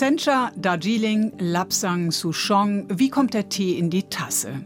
Sencha, Darjeeling, Lapsang, Souchong. Wie kommt der Tee in die Tasse?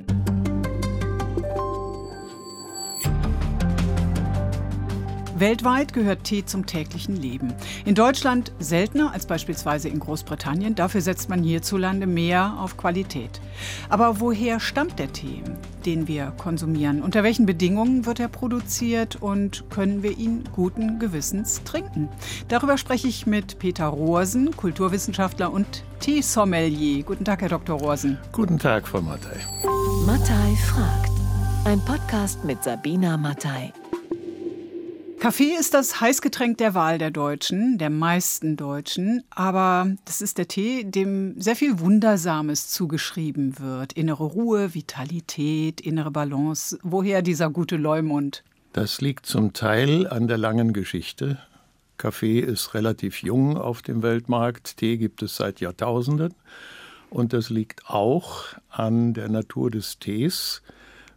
Weltweit gehört Tee zum täglichen Leben. In Deutschland seltener als beispielsweise in Großbritannien. Dafür setzt man hierzulande mehr auf Qualität. Aber woher stammt der Tee, den wir konsumieren? Unter welchen Bedingungen wird er produziert und können wir ihn guten Gewissens trinken? Darüber spreche ich mit Peter Rohrsen, Kulturwissenschaftler und Teesommelier. Guten Tag, Herr Dr. Rohrsen. Guten Tag, Frau Mattei. Mattei fragt. Ein Podcast mit Sabina Mattei. Kaffee ist das Heißgetränk der Wahl der Deutschen, der meisten Deutschen. Aber das ist der Tee, dem sehr viel Wundersames zugeschrieben wird. Innere Ruhe, Vitalität, innere Balance. Woher dieser gute Leumund? Das liegt zum Teil an der langen Geschichte. Kaffee ist relativ jung auf dem Weltmarkt. Tee gibt es seit Jahrtausenden. Und das liegt auch an der Natur des Tees,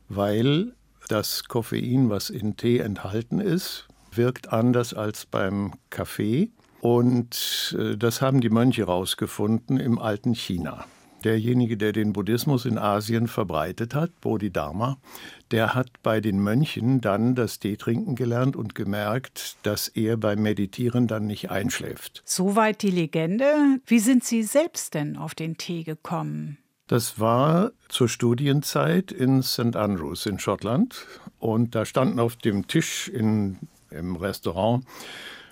weil das Koffein, was in Tee enthalten ist, wirkt anders als beim Kaffee. Und äh, das haben die Mönche herausgefunden im alten China. Derjenige, der den Buddhismus in Asien verbreitet hat, Bodhidharma, der hat bei den Mönchen dann das Tee trinken gelernt und gemerkt, dass er beim Meditieren dann nicht einschläft. Soweit die Legende. Wie sind Sie selbst denn auf den Tee gekommen? Das war zur Studienzeit in St. Andrews in Schottland. Und da standen auf dem Tisch in im Restaurant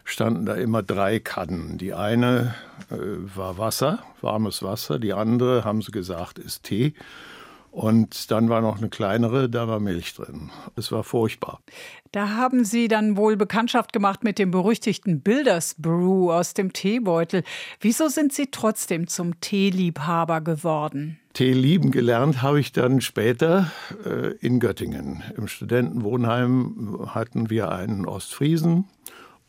standen da immer drei Kannen. Die eine äh, war Wasser, warmes Wasser, die andere, haben sie gesagt, ist Tee. Und dann war noch eine kleinere, da war Milch drin. Es war furchtbar. Da haben Sie dann wohl Bekanntschaft gemacht mit dem berüchtigten Builders Brew aus dem Teebeutel. Wieso sind Sie trotzdem zum Teeliebhaber geworden? Tee lieben gelernt habe ich dann später äh, in Göttingen. Im Studentenwohnheim hatten wir einen Ostfriesen,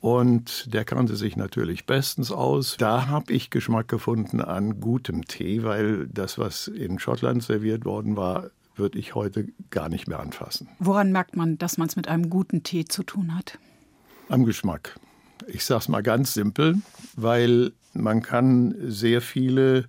und der kannte sich natürlich bestens aus. Da habe ich Geschmack gefunden an gutem Tee, weil das, was in Schottland serviert worden war, würde ich heute gar nicht mehr anfassen. Woran merkt man, dass man es mit einem guten Tee zu tun hat? Am Geschmack. Ich sage es mal ganz simpel, weil man kann sehr viele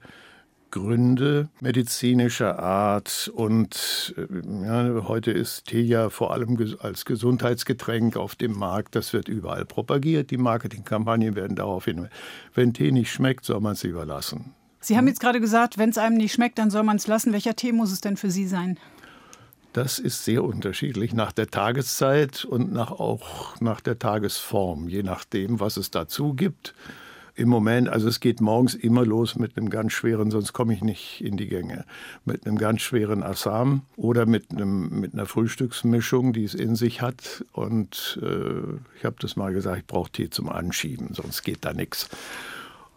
Gründe medizinischer Art und äh, ja, heute ist Tee ja vor allem als Gesundheitsgetränk auf dem Markt. Das wird überall propagiert. Die Marketingkampagnen werden darauf hin. Wenn Tee nicht schmeckt, soll man es überlassen. Sie haben jetzt gerade gesagt, wenn es einem nicht schmeckt, dann soll man es lassen. Welcher Tee muss es denn für Sie sein? Das ist sehr unterschiedlich nach der Tageszeit und nach, auch nach der Tagesform, je nachdem, was es dazu gibt im Moment, also es geht morgens immer los mit einem ganz schweren, sonst komme ich nicht in die Gänge, mit einem ganz schweren Assam oder mit, einem, mit einer Frühstücksmischung, die es in sich hat. Und äh, ich habe das mal gesagt, ich brauche Tee zum Anschieben, sonst geht da nichts.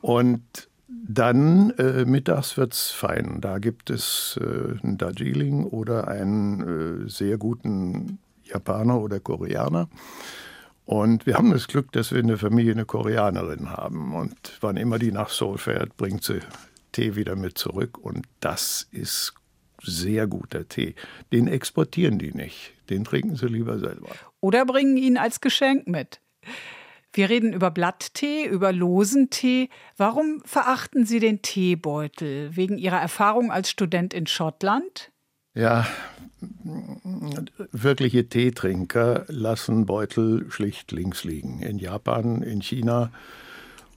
Und dann äh, mittags wird es fein. Da gibt es äh, einen Darjeeling oder einen äh, sehr guten Japaner oder Koreaner. Und wir haben das Glück, dass wir in der Familie eine Koreanerin haben. Und wann immer die nach Seoul fährt, bringt sie Tee wieder mit zurück. Und das ist sehr guter Tee. Den exportieren die nicht. Den trinken sie lieber selber. Oder bringen ihn als Geschenk mit. Wir reden über Blatttee, über losen Tee. Warum verachten Sie den Teebeutel? Wegen Ihrer Erfahrung als Student in Schottland? Ja, wirkliche Teetrinker lassen Beutel schlicht links liegen. In Japan, in China.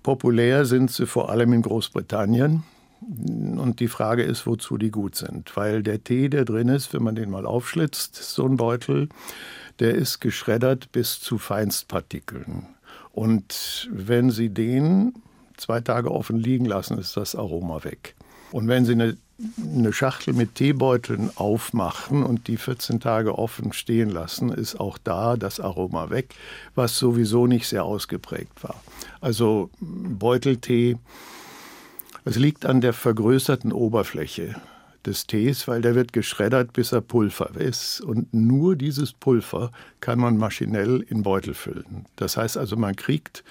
Populär sind sie vor allem in Großbritannien. Und die Frage ist, wozu die gut sind. Weil der Tee, der drin ist, wenn man den mal aufschlitzt, so ein Beutel, der ist geschreddert bis zu Feinstpartikeln. Und wenn Sie den zwei Tage offen liegen lassen, ist das Aroma weg. Und wenn Sie eine eine Schachtel mit Teebeuteln aufmachen und die 14 Tage offen stehen lassen, ist auch da das Aroma weg, was sowieso nicht sehr ausgeprägt war. Also Beuteltee, es liegt an der vergrößerten Oberfläche des Tees, weil der wird geschreddert, bis er Pulver ist. Und nur dieses Pulver kann man maschinell in Beutel füllen. Das heißt also, man kriegt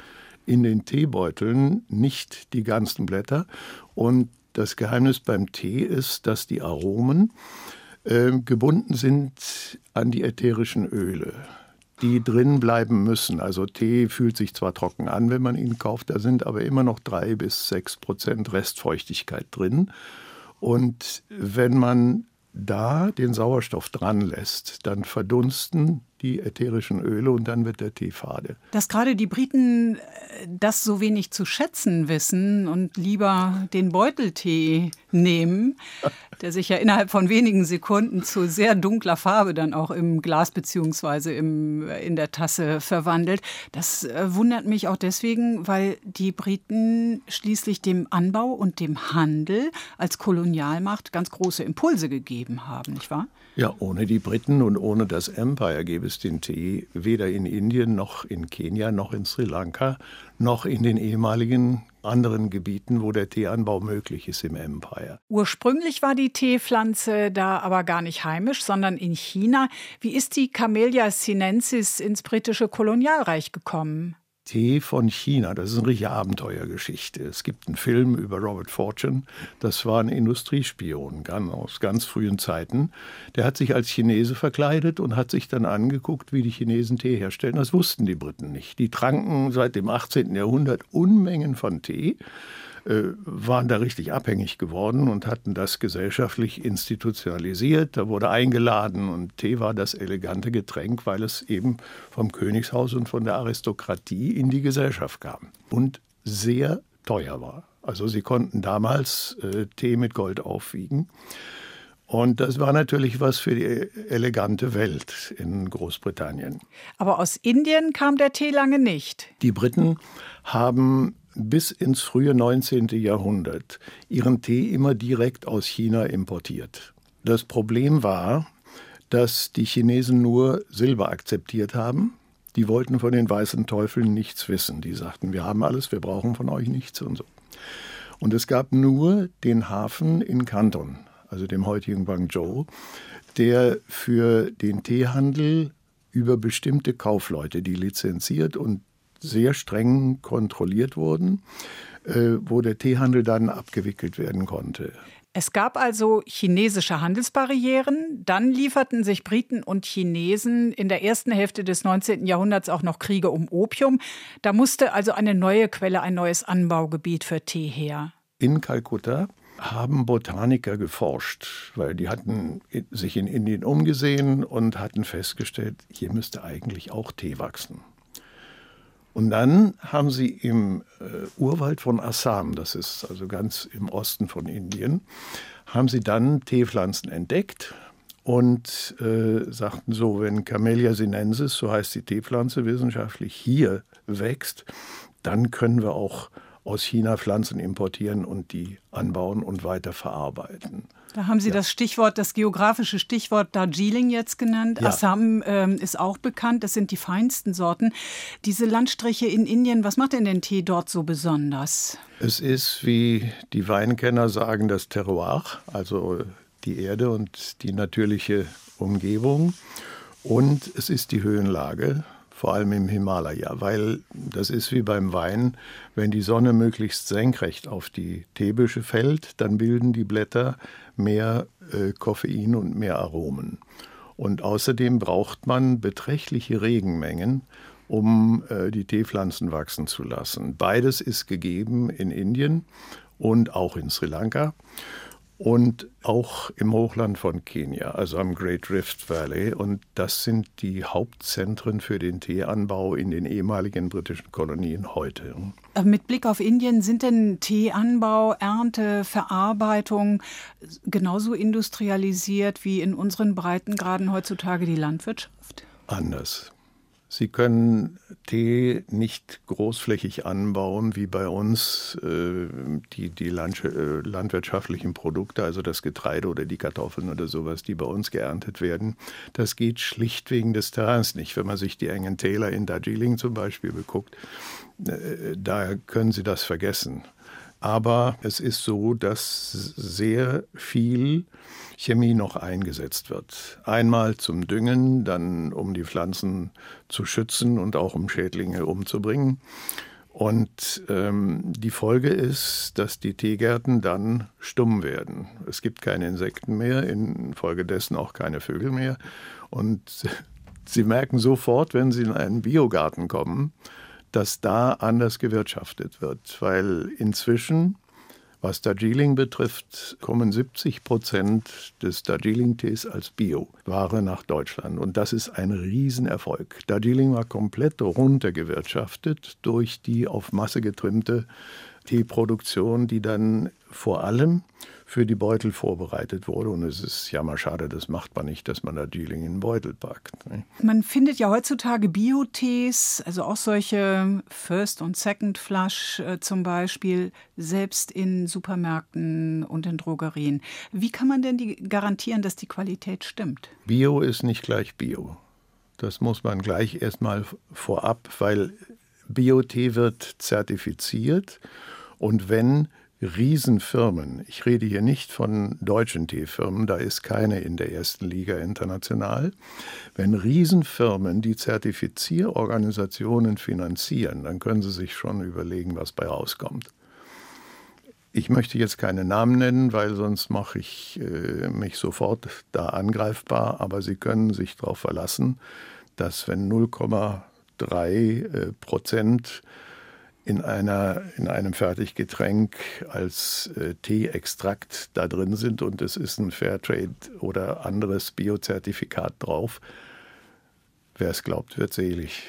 in den Teebeuteln nicht die ganzen Blätter und das Geheimnis beim Tee ist, dass die Aromen äh, gebunden sind an die ätherischen Öle. die drin bleiben müssen. Also Tee fühlt sich zwar trocken an, wenn man ihn kauft, da sind aber immer noch drei bis sechs Prozent Restfeuchtigkeit drin. Und wenn man da den Sauerstoff dran lässt, dann verdunsten die ätherischen Öle und dann wird der Tee fade. Dass gerade die Briten äh, das so wenig zu schätzen wissen und lieber den Beuteltee nehmen, der sich ja innerhalb von wenigen Sekunden zu sehr dunkler Farbe dann auch im Glas beziehungsweise im, in der Tasse verwandelt. Das äh, wundert mich auch deswegen, weil die Briten schließlich dem Anbau und dem Handel als Kolonialmacht ganz große Impulse gegeben haben, nicht wahr? Ja, ohne die Briten und ohne das Empire gäbe es den Tee weder in Indien noch in Kenia noch in Sri Lanka noch in den ehemaligen anderen Gebieten, wo der Teeanbau möglich ist im Empire. Ursprünglich war die Teepflanze da aber gar nicht heimisch, sondern in China. Wie ist die Camellia sinensis ins britische Kolonialreich gekommen? Tee von China. Das ist eine richtige Abenteuergeschichte. Es gibt einen Film über Robert Fortune. Das war ein Industriespion aus ganz frühen Zeiten. Der hat sich als Chinese verkleidet und hat sich dann angeguckt, wie die Chinesen Tee herstellen. Das wussten die Briten nicht. Die tranken seit dem 18. Jahrhundert Unmengen von Tee waren da richtig abhängig geworden und hatten das gesellschaftlich institutionalisiert. Da wurde eingeladen und Tee war das elegante Getränk, weil es eben vom Königshaus und von der Aristokratie in die Gesellschaft kam und sehr teuer war. Also sie konnten damals äh, Tee mit Gold aufwiegen. Und das war natürlich was für die elegante Welt in Großbritannien. Aber aus Indien kam der Tee lange nicht. Die Briten haben bis ins frühe 19. Jahrhundert ihren Tee immer direkt aus China importiert. Das Problem war, dass die Chinesen nur Silber akzeptiert haben. Die wollten von den weißen Teufeln nichts wissen. Die sagten, wir haben alles, wir brauchen von euch nichts und so. Und es gab nur den Hafen in Kanton, also dem heutigen Guangzhou, der für den Teehandel über bestimmte Kaufleute, die lizenziert und sehr streng kontrolliert wurden, äh, wo der Teehandel dann abgewickelt werden konnte. Es gab also chinesische Handelsbarrieren, dann lieferten sich Briten und Chinesen in der ersten Hälfte des 19. Jahrhunderts auch noch Kriege um Opium. Da musste also eine neue Quelle, ein neues Anbaugebiet für Tee her. In Kalkutta haben Botaniker geforscht, weil die hatten sich in Indien umgesehen und hatten festgestellt, hier müsste eigentlich auch Tee wachsen. Und dann haben sie im äh, Urwald von Assam, das ist also ganz im Osten von Indien, haben sie dann Teepflanzen entdeckt und äh, sagten so, wenn Camellia sinensis, so heißt die Teepflanze wissenschaftlich, hier wächst, dann können wir auch aus China Pflanzen importieren und die anbauen und weiter verarbeiten. Da haben Sie ja. das Stichwort, das geografische Stichwort Darjeeling jetzt genannt. Ja. Assam ähm, ist auch bekannt. Das sind die feinsten Sorten. Diese Landstriche in Indien, was macht denn den Tee dort so besonders? Es ist, wie die Weinkenner sagen, das Terroir, also die Erde und die natürliche Umgebung. Und es ist die Höhenlage vor allem im Himalaya, weil das ist wie beim Wein, wenn die Sonne möglichst senkrecht auf die Teebüsche fällt, dann bilden die Blätter mehr äh, Koffein und mehr Aromen. Und außerdem braucht man beträchtliche Regenmengen, um äh, die Teepflanzen wachsen zu lassen. Beides ist gegeben in Indien und auch in Sri Lanka und auch im Hochland von Kenia, also am Great Rift Valley. Und das sind die Hauptzentren für den Teeanbau in den ehemaligen britischen Kolonien heute. Äh, mit Blick auf Indien sind denn Teeanbau, Ernte, Verarbeitung genauso industrialisiert wie in unseren Breitengraden heutzutage die Landwirtschaft? Anders. Sie können Tee nicht großflächig anbauen wie bei uns äh, die, die Land, äh, landwirtschaftlichen Produkte, also das Getreide oder die Kartoffeln oder sowas, die bei uns geerntet werden. Das geht schlicht wegen des Terrains nicht. Wenn man sich die engen Täler in Darjeeling zum Beispiel beguckt, äh, da können Sie das vergessen. Aber es ist so, dass sehr viel Chemie noch eingesetzt wird. Einmal zum Düngen, dann um die Pflanzen zu schützen und auch um Schädlinge umzubringen. Und ähm, die Folge ist, dass die Teegärten dann stumm werden. Es gibt keine Insekten mehr, infolgedessen auch keine Vögel mehr. Und Sie merken sofort, wenn Sie in einen Biogarten kommen, dass da anders gewirtschaftet wird, weil inzwischen was Darjeeling betrifft, kommen 70 Prozent des Darjeeling-Tees als Bio-Ware nach Deutschland. Und das ist ein Riesenerfolg. Darjeeling war komplett runtergewirtschaftet durch die auf Masse getrimmte Teeproduktion, die dann vor allem für die Beutel vorbereitet wurde. Und es ist ja mal schade, das macht man nicht, dass man da Dealing in den Beutel packt. Ne? Man findet ja heutzutage Biotees, also auch solche First- und Second-Flush äh, zum Beispiel, selbst in Supermärkten und in Drogerien. Wie kann man denn die garantieren, dass die Qualität stimmt? Bio ist nicht gleich Bio. Das muss man gleich erstmal vorab, weil Biotee wird zertifiziert und wenn Riesenfirmen, ich rede hier nicht von deutschen Teefirmen, da ist keine in der ersten Liga international, wenn Riesenfirmen die Zertifizierorganisationen finanzieren, dann können Sie sich schon überlegen, was bei rauskommt. Ich möchte jetzt keine Namen nennen, weil sonst mache ich äh, mich sofort da angreifbar, aber Sie können sich darauf verlassen, dass wenn 0,3 äh, Prozent in, einer, in einem Fertiggetränk als äh, Teeextrakt da drin sind und es ist ein Fairtrade oder anderes Biozertifikat drauf. Wer es glaubt, wird selig.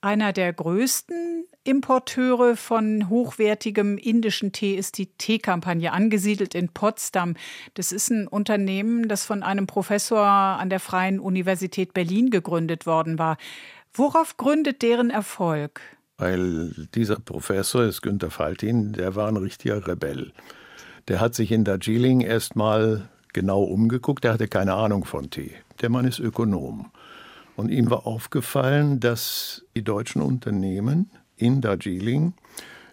Einer der größten Importeure von hochwertigem indischen Tee ist die Teekampagne, angesiedelt in Potsdam. Das ist ein Unternehmen, das von einem Professor an der Freien Universität Berlin gegründet worden war. Worauf gründet deren Erfolg? Weil dieser Professor ist Günter Faltin, der war ein richtiger Rebell. Der hat sich in Darjeeling erstmal genau umgeguckt, der hatte keine Ahnung von Tee. Der Mann ist Ökonom. Und ihm war aufgefallen, dass die deutschen Unternehmen in Darjeeling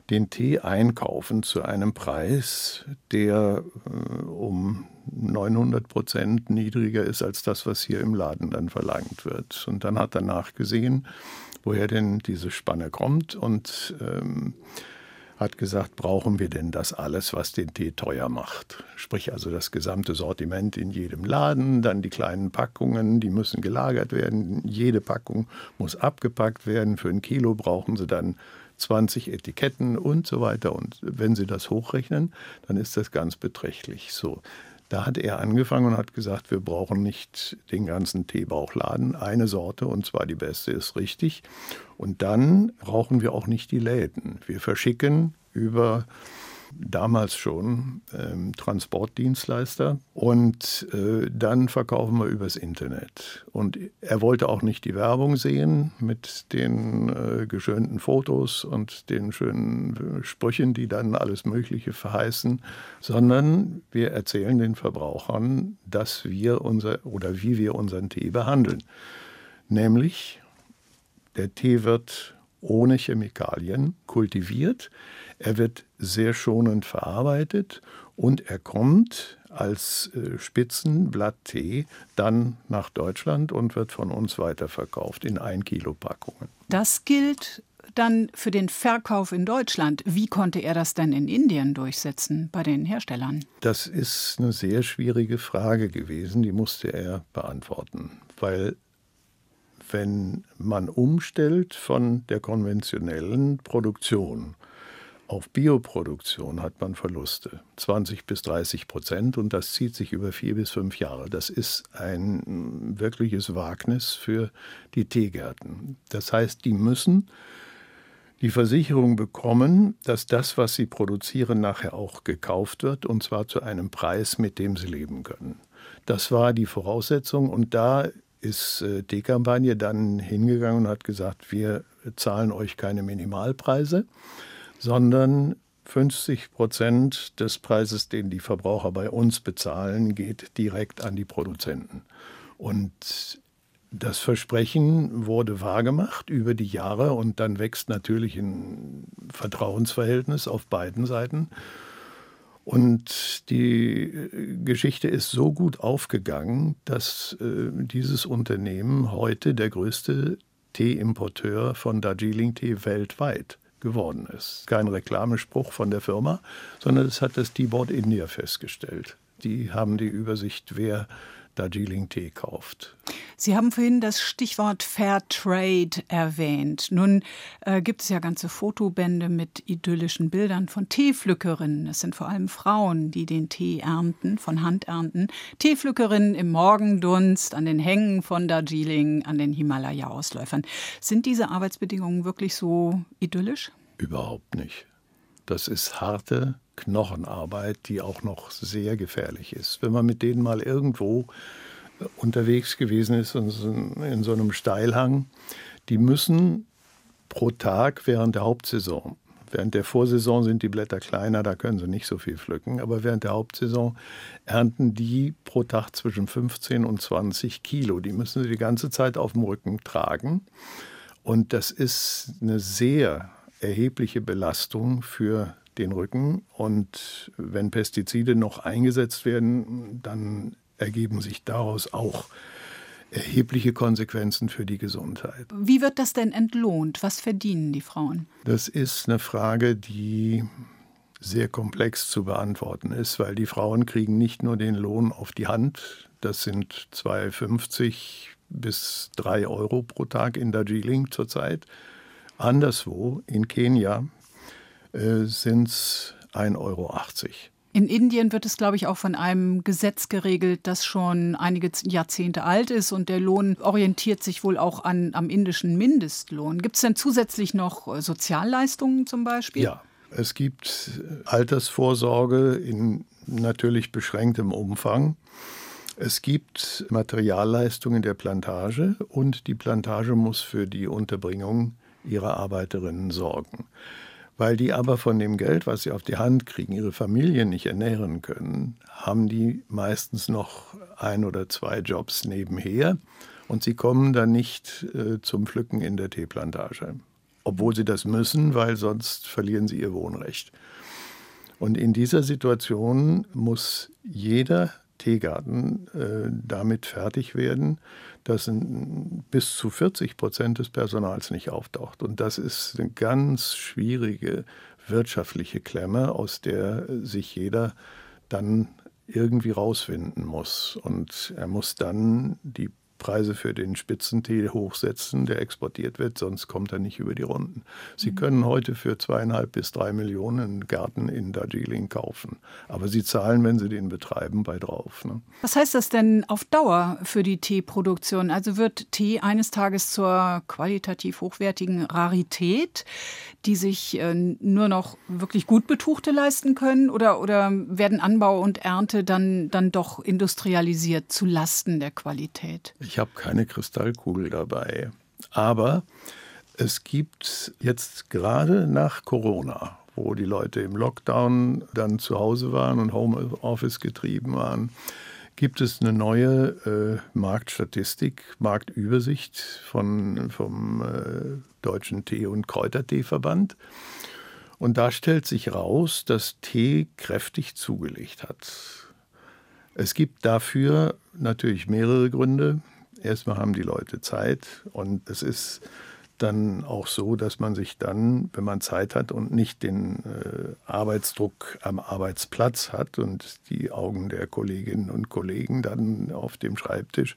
den Tee einkaufen zu einem Preis, der äh, um 900 Prozent niedriger ist als das, was hier im Laden dann verlangt wird. Und dann hat er nachgesehen, woher denn diese Spanne kommt und ähm, hat gesagt, brauchen wir denn das alles, was den Tee teuer macht? Sprich also das gesamte Sortiment in jedem Laden, dann die kleinen Packungen, die müssen gelagert werden, jede Packung muss abgepackt werden, für ein Kilo brauchen sie dann 20 Etiketten und so weiter. Und wenn Sie das hochrechnen, dann ist das ganz beträchtlich. So, da hat er angefangen und hat gesagt, wir brauchen nicht den ganzen Teebauchladen, eine Sorte und zwar die beste ist richtig. Und dann brauchen wir auch nicht die Läden. Wir verschicken über damals schon ähm, Transportdienstleister und äh, dann verkaufen wir übers Internet. Und er wollte auch nicht die Werbung sehen mit den äh, geschönten Fotos und den schönen äh, Sprüchen, die dann alles Mögliche verheißen, sondern wir erzählen den Verbrauchern, dass wir unser oder wie wir unseren Tee behandeln. Nämlich, der Tee wird ohne Chemikalien kultiviert. Er wird sehr schonend verarbeitet und er kommt als äh, Spitzenblatttee dann nach Deutschland und wird von uns weiterverkauft in 1 Kilo Packungen. Das gilt dann für den Verkauf in Deutschland. Wie konnte er das denn in Indien durchsetzen bei den Herstellern? Das ist eine sehr schwierige Frage gewesen, die musste er beantworten, weil wenn man umstellt von der konventionellen Produktion auf Bioproduktion hat man Verluste, 20 bis 30 Prozent, und das zieht sich über vier bis fünf Jahre. Das ist ein wirkliches Wagnis für die Teegärten. Das heißt, die müssen die Versicherung bekommen, dass das, was sie produzieren, nachher auch gekauft wird, und zwar zu einem Preis, mit dem sie leben können. Das war die Voraussetzung, und da ist äh, die Kampagne dann hingegangen und hat gesagt, wir zahlen euch keine Minimalpreise, sondern 50 Prozent des Preises, den die Verbraucher bei uns bezahlen, geht direkt an die Produzenten. Und das Versprechen wurde wahrgemacht über die Jahre und dann wächst natürlich ein Vertrauensverhältnis auf beiden Seiten. Und die Geschichte ist so gut aufgegangen, dass äh, dieses Unternehmen heute der größte Teeimporteur von Darjeeling-Tee weltweit geworden ist. Kein Reklamespruch von der Firma, sondern das hat das Teaboard India festgestellt. Die haben die Übersicht, wer Darjeeling-Tee kauft. Sie haben vorhin das Stichwort Fair Trade erwähnt. Nun äh, gibt es ja ganze Fotobände mit idyllischen Bildern von Teepflückerinnen. Es sind vor allem Frauen, die den Tee ernten, von Hand ernten. Teepflückerinnen im Morgendunst, an den Hängen von Darjeeling, an den Himalaya-Ausläufern. Sind diese Arbeitsbedingungen wirklich so idyllisch? Überhaupt nicht. Das ist harte Knochenarbeit, die auch noch sehr gefährlich ist. Wenn man mit denen mal irgendwo äh, unterwegs gewesen ist, in so einem Steilhang, die müssen pro Tag während der Hauptsaison, während der Vorsaison sind die Blätter kleiner, da können sie nicht so viel pflücken, aber während der Hauptsaison ernten die pro Tag zwischen 15 und 20 Kilo. Die müssen sie die ganze Zeit auf dem Rücken tragen. Und das ist eine sehr erhebliche Belastung für den Rücken. Und wenn Pestizide noch eingesetzt werden, dann ergeben sich daraus auch erhebliche Konsequenzen für die Gesundheit. Wie wird das denn entlohnt? Was verdienen die Frauen? Das ist eine Frage, die sehr komplex zu beantworten ist, weil die Frauen kriegen nicht nur den Lohn auf die Hand, das sind 2,50 bis 3 Euro pro Tag in Darjeeling zurzeit. Anderswo, in Kenia, äh, sind es 1,80 Euro. In Indien wird es, glaube ich, auch von einem Gesetz geregelt, das schon einige Jahrzehnte alt ist und der Lohn orientiert sich wohl auch an, am indischen Mindestlohn. Gibt es denn zusätzlich noch äh, Sozialleistungen zum Beispiel? Ja, es gibt äh, Altersvorsorge in natürlich beschränktem Umfang. Es gibt Materialleistungen der Plantage und die Plantage muss für die Unterbringung ihrer Arbeiterinnen sorgen weil die aber von dem Geld, was sie auf die Hand kriegen, ihre Familien nicht ernähren können, haben die meistens noch ein oder zwei Jobs nebenher und sie kommen dann nicht äh, zum Pflücken in der Teeplantage. Obwohl sie das müssen, weil sonst verlieren sie ihr Wohnrecht. Und in dieser Situation muss jeder Teegarten äh, damit fertig werden, dass bis zu 40 Prozent des Personals nicht auftaucht. Und das ist eine ganz schwierige wirtschaftliche Klemme, aus der sich jeder dann irgendwie rausfinden muss. Und er muss dann die Preise für den Spitzentee hochsetzen, der exportiert wird, sonst kommt er nicht über die Runden. Sie mhm. können heute für zweieinhalb bis drei Millionen einen Garten in Darjeeling kaufen, aber Sie zahlen, wenn Sie den betreiben, bei drauf. Ne? Was heißt das denn auf Dauer für die Teeproduktion? Also wird Tee eines Tages zur qualitativ hochwertigen Rarität, die sich äh, nur noch wirklich gut Betuchte leisten können, oder, oder werden Anbau und Ernte dann, dann doch industrialisiert zu Lasten der Qualität? Ich habe keine Kristallkugel dabei. Aber es gibt jetzt gerade nach Corona, wo die Leute im Lockdown dann zu Hause waren und Homeoffice getrieben waren, gibt es eine neue äh, Marktstatistik, Marktübersicht von, vom äh, Deutschen Tee- und Kräuterteeverband. Und da stellt sich raus, dass Tee kräftig zugelegt hat. Es gibt dafür natürlich mehrere Gründe. Erstmal haben die Leute Zeit und es ist dann auch so, dass man sich dann, wenn man Zeit hat und nicht den äh, Arbeitsdruck am Arbeitsplatz hat und die Augen der Kolleginnen und Kollegen dann auf dem Schreibtisch,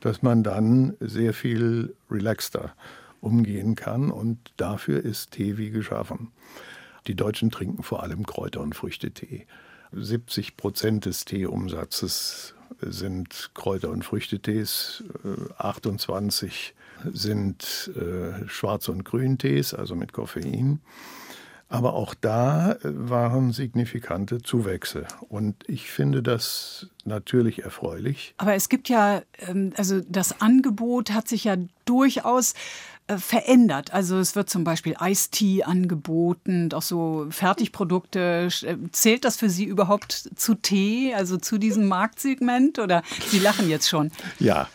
dass man dann sehr viel relaxter umgehen kann und dafür ist Tee wie geschaffen. Die Deutschen trinken vor allem Kräuter- und Früchtetee. 70 Prozent des Teeumsatzes sind Kräuter- und Früchtetees, 28 äh, sind äh, Schwarz- und Grüntees, also mit Koffein. Aber auch da äh, waren signifikante Zuwächse. Und ich finde das natürlich erfreulich. Aber es gibt ja, ähm, also das Angebot hat sich ja durchaus verändert. Also es wird zum Beispiel Eistee angeboten, auch so Fertigprodukte. Äh, zählt das für Sie überhaupt zu Tee, also zu diesem Marktsegment? Oder Sie lachen jetzt schon? Ja,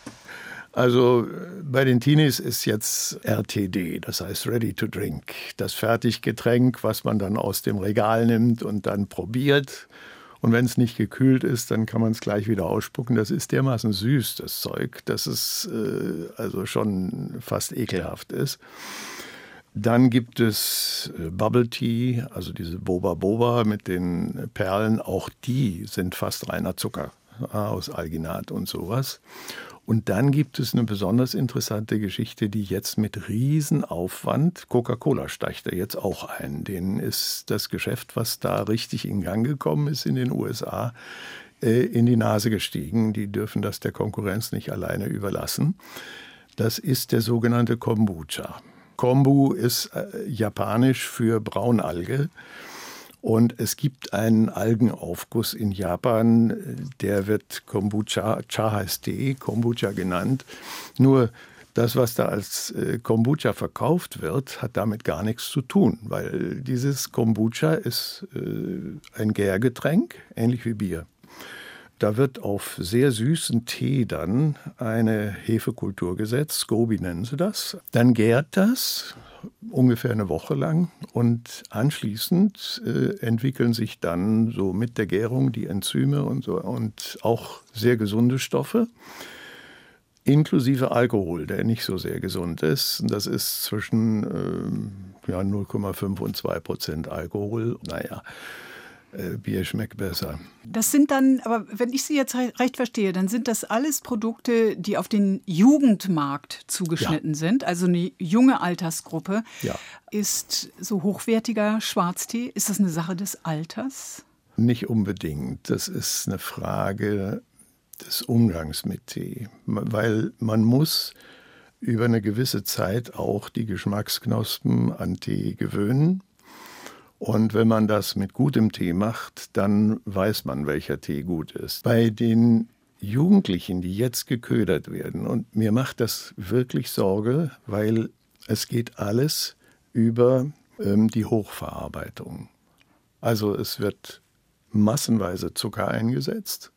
also bei den Teenies ist jetzt RTD, das heißt Ready to Drink, das Fertiggetränk, was man dann aus dem Regal nimmt und dann probiert und wenn es nicht gekühlt ist, dann kann man es gleich wieder ausspucken. Das ist dermaßen süß, das Zeug, dass es äh, also schon fast ekelhaft ist. Dann gibt es äh, Bubble Tea, also diese Boba Boba mit den Perlen. Auch die sind fast reiner Zucker. aus Alginat und sowas. Und dann gibt es eine besonders interessante Geschichte, die jetzt mit Riesenaufwand, Coca-Cola steigt da jetzt auch ein. Denen ist das Geschäft, was da richtig in Gang gekommen ist in den USA, äh, in die Nase gestiegen. Die dürfen das der Konkurrenz nicht alleine überlassen. Das ist der sogenannte Kombucha. Kombu ist äh, japanisch für Braunalge. Und es gibt einen Algenaufguss in Japan, der wird Kombucha, Cha heißt D, Kombucha genannt. Nur das, was da als äh, Kombucha verkauft wird, hat damit gar nichts zu tun, weil dieses Kombucha ist äh, ein Gärgetränk, ähnlich wie Bier. Da wird auf sehr süßen Tee dann eine Hefekultur gesetzt, Scoby nennen sie das. Dann gärt das, ungefähr eine Woche lang und anschließend äh, entwickeln sich dann so mit der Gärung die Enzyme und so und auch sehr gesunde Stoffe inklusive Alkohol, der nicht so sehr gesund ist. Das ist zwischen äh, ja, 0,5 und 2 Prozent Alkohol. Naja, Bier schmeckt besser. Das sind dann, aber wenn ich Sie jetzt recht verstehe, dann sind das alles Produkte, die auf den Jugendmarkt zugeschnitten ja. sind, also eine junge Altersgruppe. Ja. Ist so hochwertiger Schwarztee, ist das eine Sache des Alters? Nicht unbedingt. Das ist eine Frage des Umgangs mit Tee, weil man muss über eine gewisse Zeit auch die Geschmacksknospen an Tee gewöhnen. Und wenn man das mit gutem Tee macht, dann weiß man, welcher Tee gut ist. Bei den Jugendlichen, die jetzt geködert werden, und mir macht das wirklich Sorge, weil es geht alles über ähm, die Hochverarbeitung. Also es wird massenweise Zucker eingesetzt,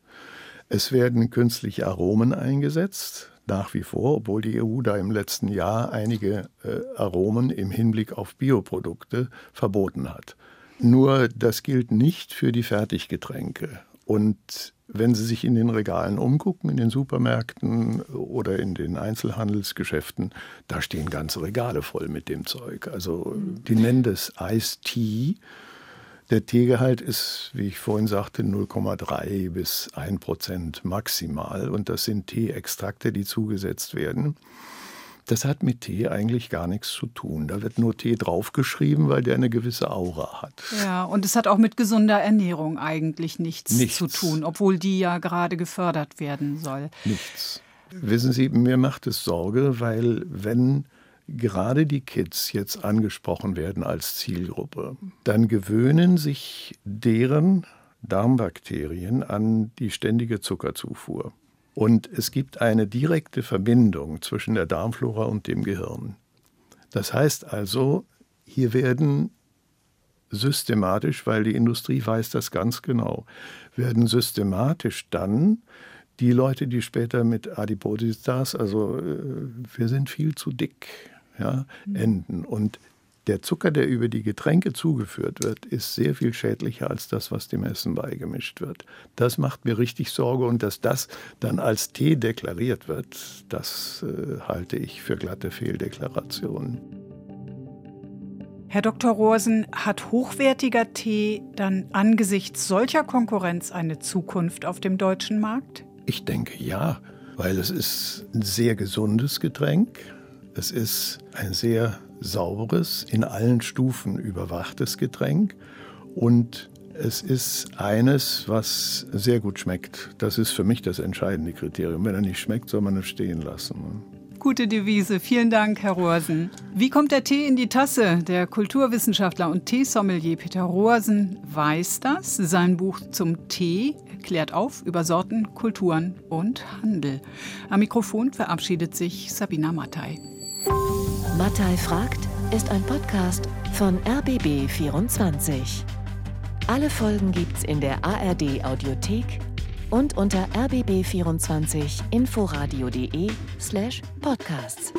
es werden künstliche Aromen eingesetzt, nach wie vor, obwohl die EU da im letzten Jahr einige äh, Aromen im Hinblick auf Bioprodukte verboten hat. Nur das gilt nicht für die Fertiggetränke. Und wenn Sie sich in den Regalen umgucken, in den Supermärkten oder in den Einzelhandelsgeschäften, da stehen ganze Regale voll mit dem Zeug. Also die nennen das Ice Tea der Teegehalt ist, wie ich vorhin sagte, 0,3 bis 1 Prozent maximal. Und das sind Teeextrakte, die zugesetzt werden. Das hat mit Tee eigentlich gar nichts zu tun. Da wird nur Tee draufgeschrieben, weil der eine gewisse Aura hat. Ja, und es hat auch mit gesunder Ernährung eigentlich nichts, nichts. zu tun, obwohl die ja gerade gefördert werden soll. Nichts. Wissen Sie, mir macht es Sorge, weil wenn gerade die Kids jetzt angesprochen werden als Zielgruppe, dann gewöhnen sich deren Darmbakterien an die ständige Zuckerzufuhr. Und es gibt eine direkte Verbindung zwischen der Darmflora und dem Gehirn. Das heißt also, hier werden systematisch, weil die Industrie weiß das ganz genau, werden systematisch dann die Leute, die später mit Adipositas, also äh, wir sind viel zu dick, ja, enden. Und der Zucker, der über die Getränke zugeführt wird, ist sehr viel schädlicher als das, was dem Essen beigemischt wird. Das macht mir richtig Sorge und dass das dann als Tee deklariert wird, das äh, halte ich für glatte Fehldeklarationen. Herr Dr. Rosen, hat hochwertiger Tee dann angesichts solcher Konkurrenz eine Zukunft auf dem deutschen Markt? Ich denke ja, weil es ist ein sehr gesundes Getränk es ist ein sehr sauberes, in allen Stufen überwachtes Getränk und es ist eines, was sehr gut schmeckt. Das ist für mich das entscheidende Kriterium. Wenn er nicht schmeckt, soll man es stehen lassen. Gute Devise. Vielen Dank, Herr Rohrsen. Wie kommt der Tee in die Tasse? Der Kulturwissenschaftler und Teesommelier Peter Rohrsen weiß das. Sein Buch zum Tee klärt auf über Sorten, Kulturen und Handel. Am Mikrofon verabschiedet sich Sabina Mattei. Mattei fragt ist ein Podcast von RBB24. Alle Folgen gibt's in der ARD Audiothek und unter rbb24inforadio.de/podcasts.